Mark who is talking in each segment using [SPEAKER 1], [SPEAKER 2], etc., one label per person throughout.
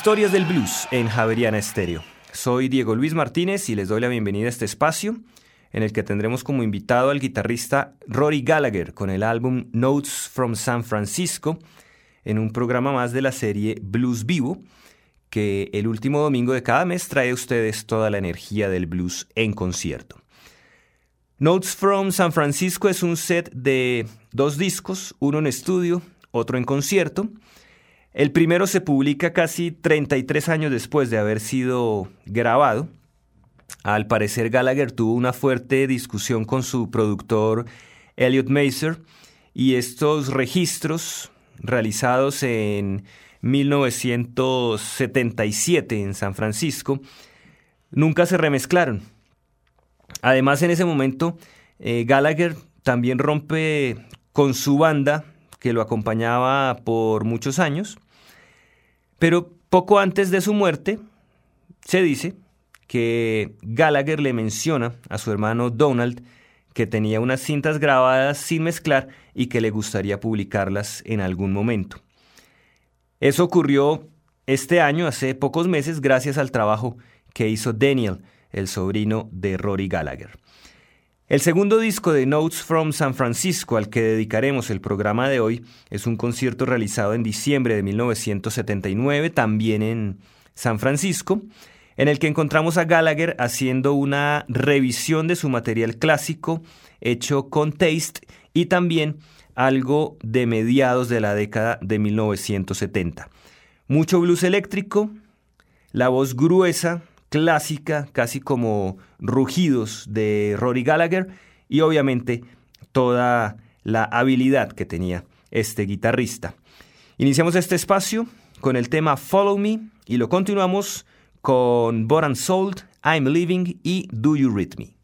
[SPEAKER 1] Historias del Blues en Javeriana Estéreo. Soy Diego Luis Martínez y les doy la bienvenida a este espacio en el que tendremos como invitado al guitarrista Rory Gallagher con el álbum Notes from San Francisco en un programa más de la serie Blues Vivo que el último domingo de cada mes trae a ustedes toda la energía del blues en concierto. Notes from San Francisco es un set de dos discos, uno en estudio, otro en concierto, el primero se publica casi 33 años después de haber sido grabado. Al parecer Gallagher tuvo una fuerte discusión con su productor Elliot Maser y estos registros realizados en 1977 en San Francisco nunca se remezclaron. Además en ese momento eh, Gallagher también rompe con su banda que lo acompañaba por muchos años, pero poco antes de su muerte se dice que Gallagher le menciona a su hermano Donald que tenía unas cintas grabadas sin mezclar y que le gustaría publicarlas en algún momento. Eso ocurrió este año, hace pocos meses, gracias al trabajo que hizo Daniel, el sobrino de Rory Gallagher. El segundo disco de Notes from San Francisco al que dedicaremos el programa de hoy es un concierto realizado en diciembre de 1979, también en San Francisco, en el que encontramos a Gallagher haciendo una revisión de su material clásico hecho con Taste y también algo de mediados de la década de 1970. Mucho blues eléctrico, la voz gruesa, clásica, casi como rugidos de Rory Gallagher y obviamente toda la habilidad que tenía este guitarrista. Iniciamos este espacio con el tema Follow Me y lo continuamos con Boran Sold, I'm Living y Do You Read Me.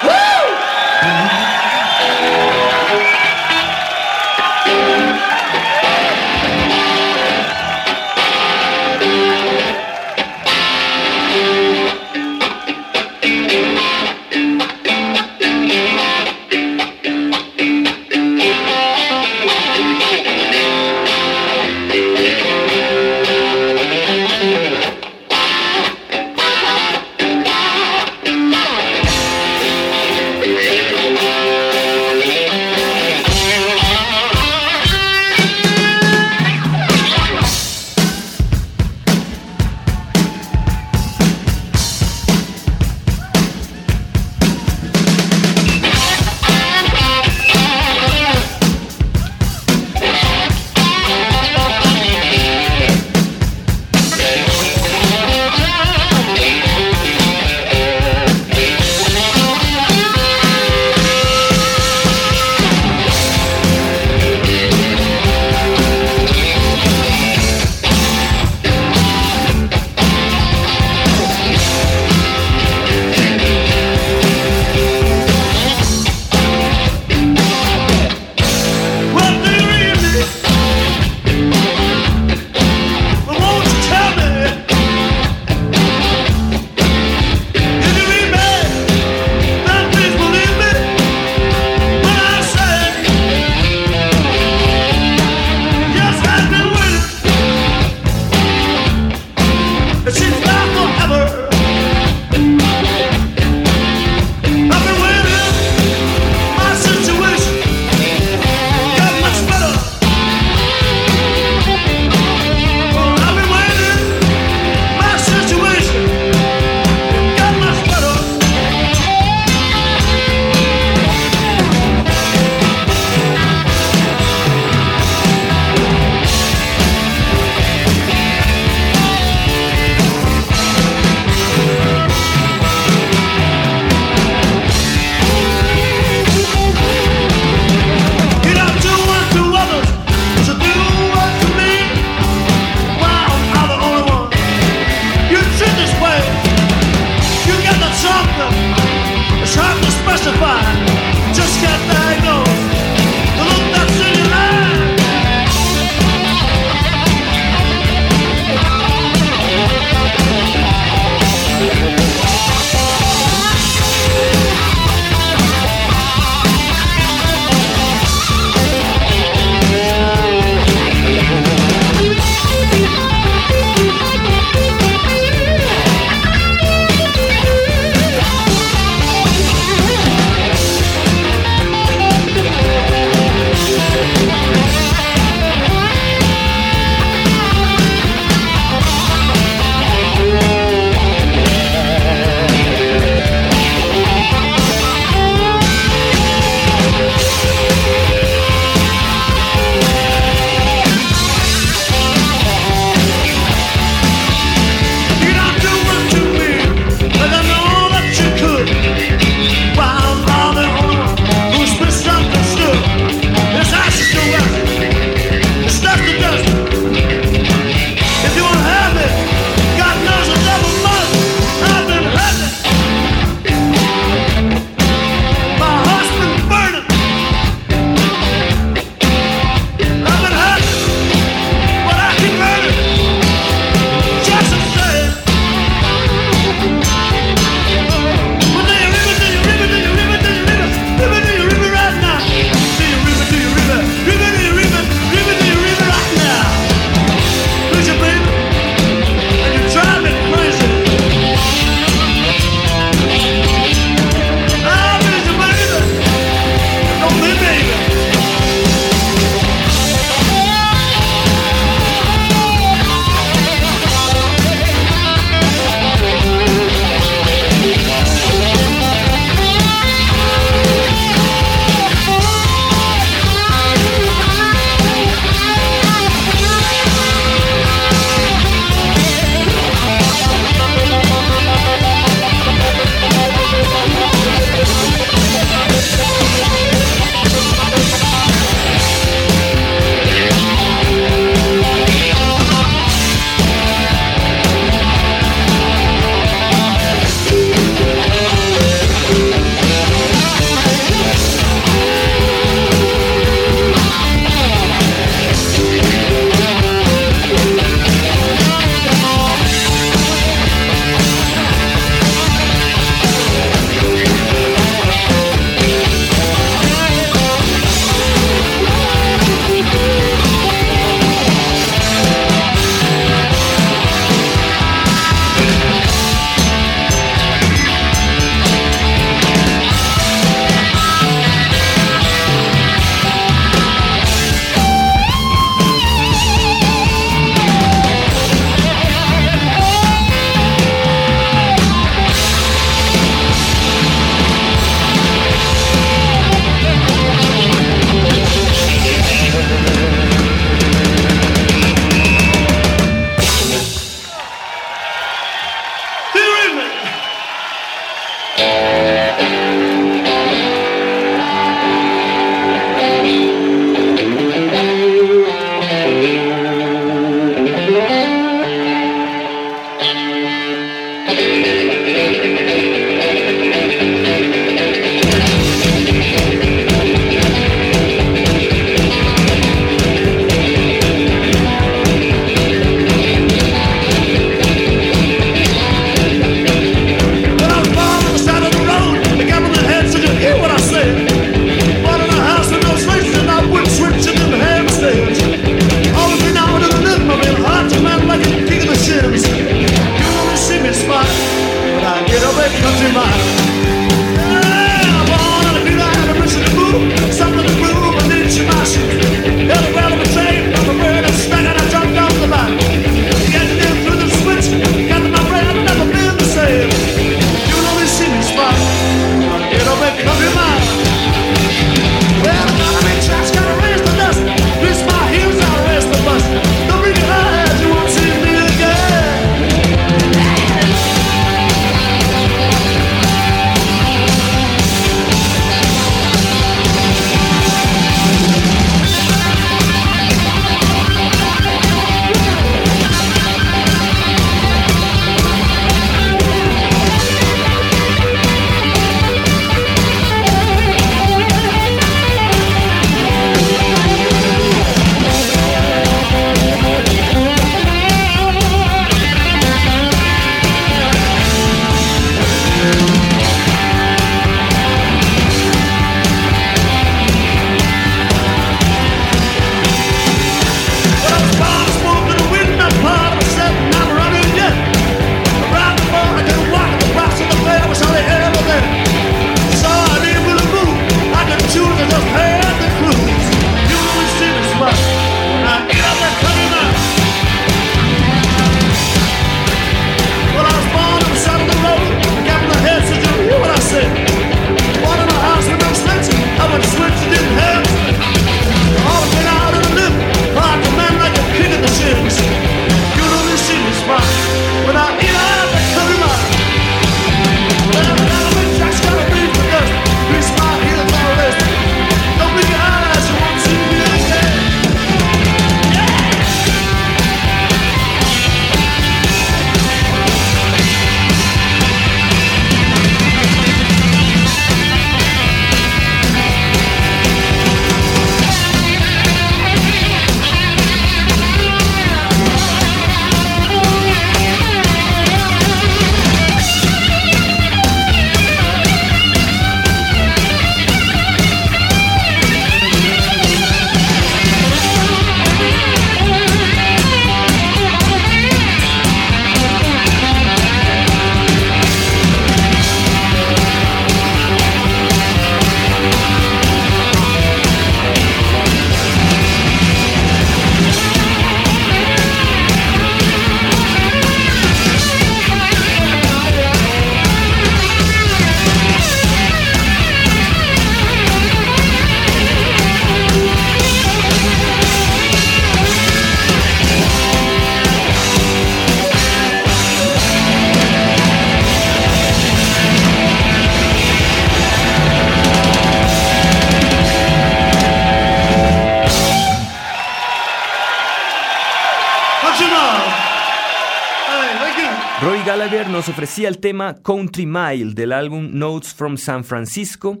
[SPEAKER 1] Tema Country Mile del álbum Notes from San Francisco,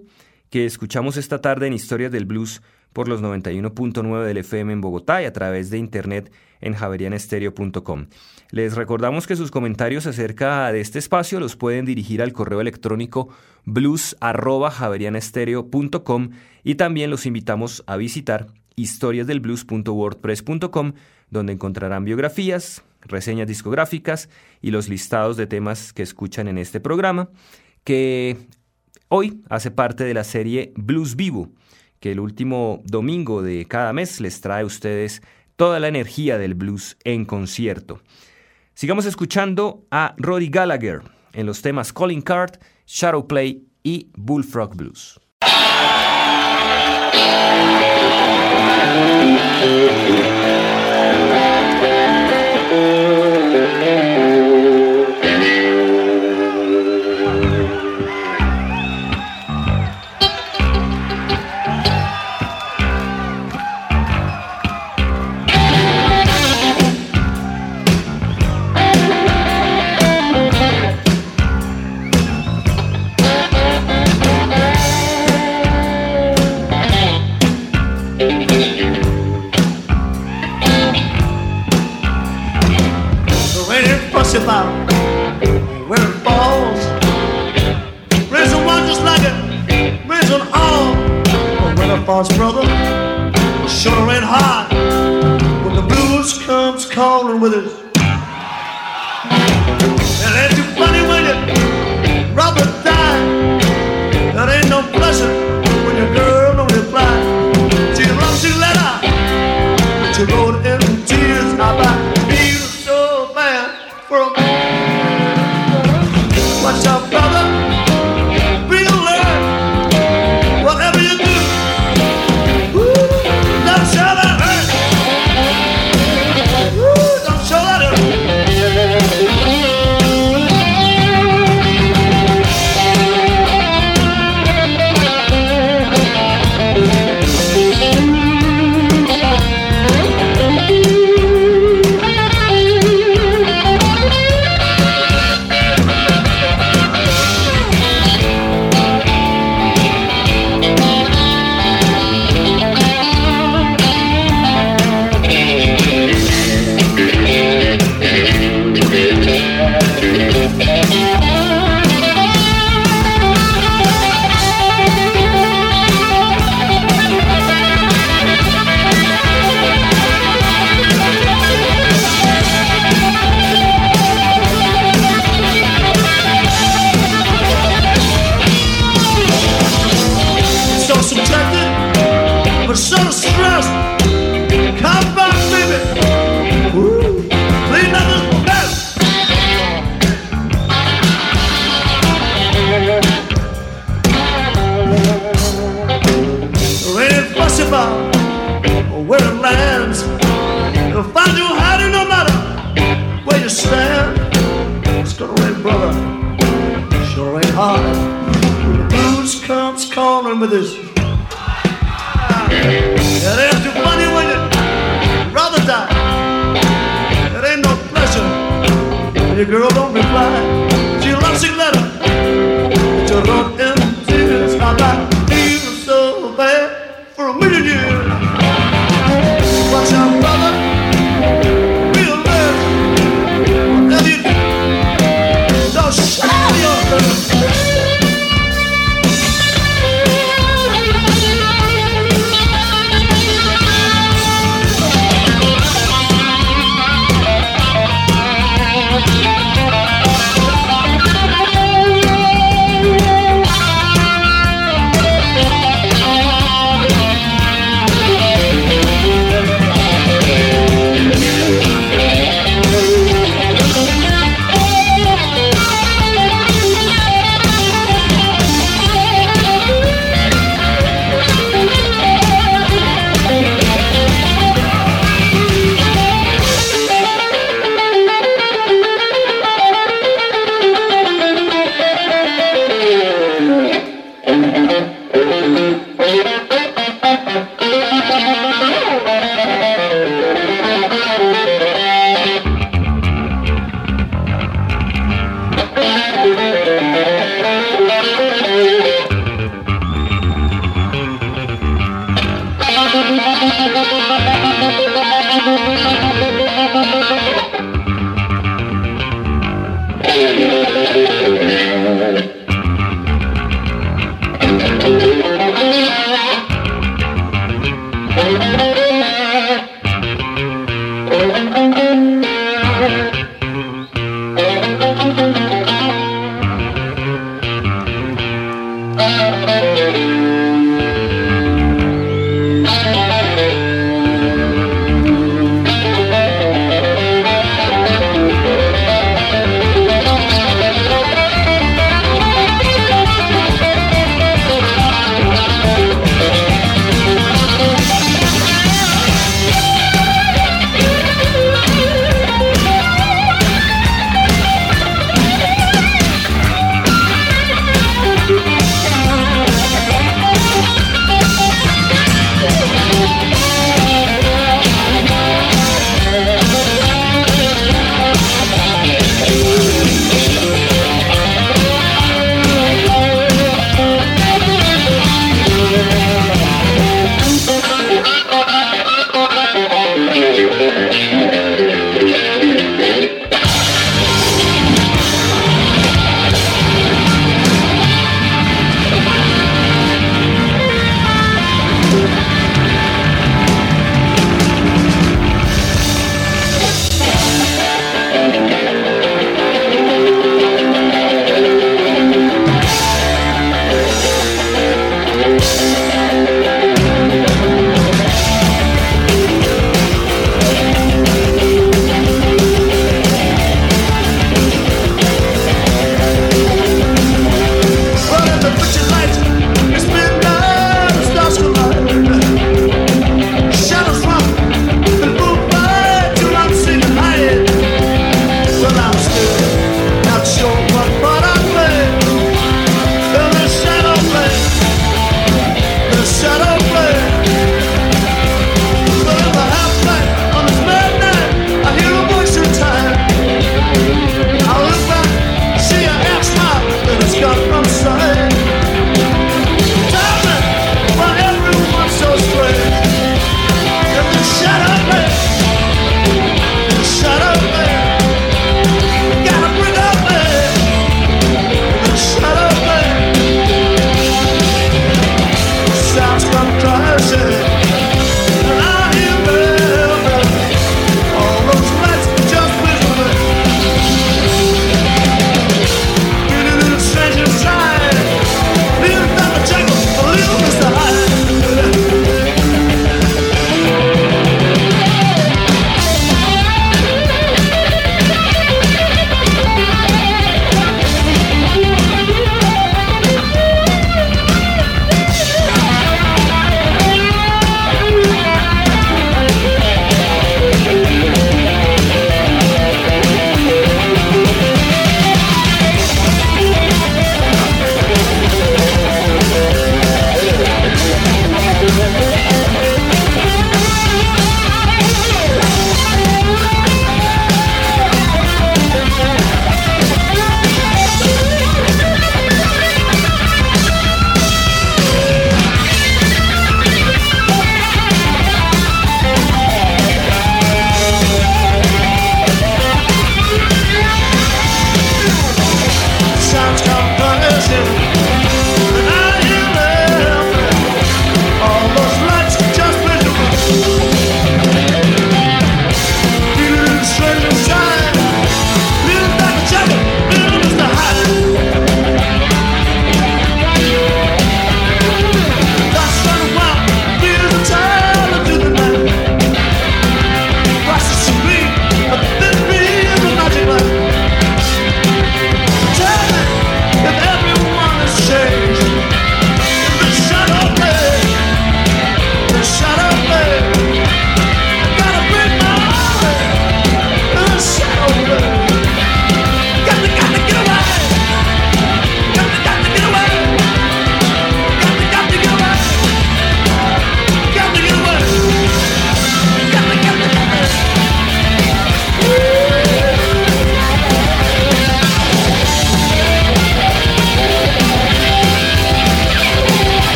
[SPEAKER 1] que escuchamos esta tarde en Historias del Blues por los 91.9 del FM en Bogotá y a través de internet en javerianestereo.com. Les recordamos que sus comentarios acerca de este espacio los pueden dirigir al correo electrónico blues@javerianestereo.com y también los invitamos a visitar historiasdelblues.wordpress.com donde encontrarán biografías, reseñas discográficas y los listados de temas que escuchan en este programa, que hoy hace parte de la serie Blues Vivo, que el último domingo de cada mes les trae a ustedes toda la energía del blues en concierto. Sigamos escuchando a Roddy Gallagher en los temas Calling Card, Shadow Play y Bullfrog Blues.
[SPEAKER 2] grandpa's brother, sure ain't hot when the blues comes calling with us. And ain't too funny when you rub a thigh. That ain't no pleasure when your girl don't reply to your love letter, but you wrote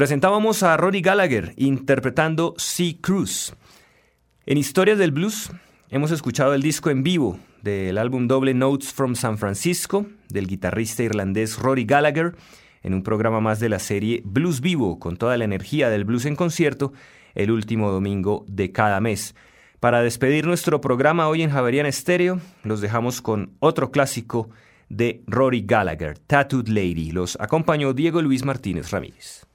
[SPEAKER 1] Presentábamos a Rory Gallagher interpretando Sea Cruise. En Historias del Blues hemos escuchado el disco en vivo del álbum doble Notes from San Francisco del guitarrista irlandés Rory Gallagher en un programa más de la serie Blues Vivo con toda la energía del blues en concierto el último domingo de cada mes. Para despedir nuestro programa hoy en Javerian Estéreo, los dejamos con otro clásico de Rory Gallagher, Tattooed Lady. Los acompañó Diego Luis Martínez Ramírez.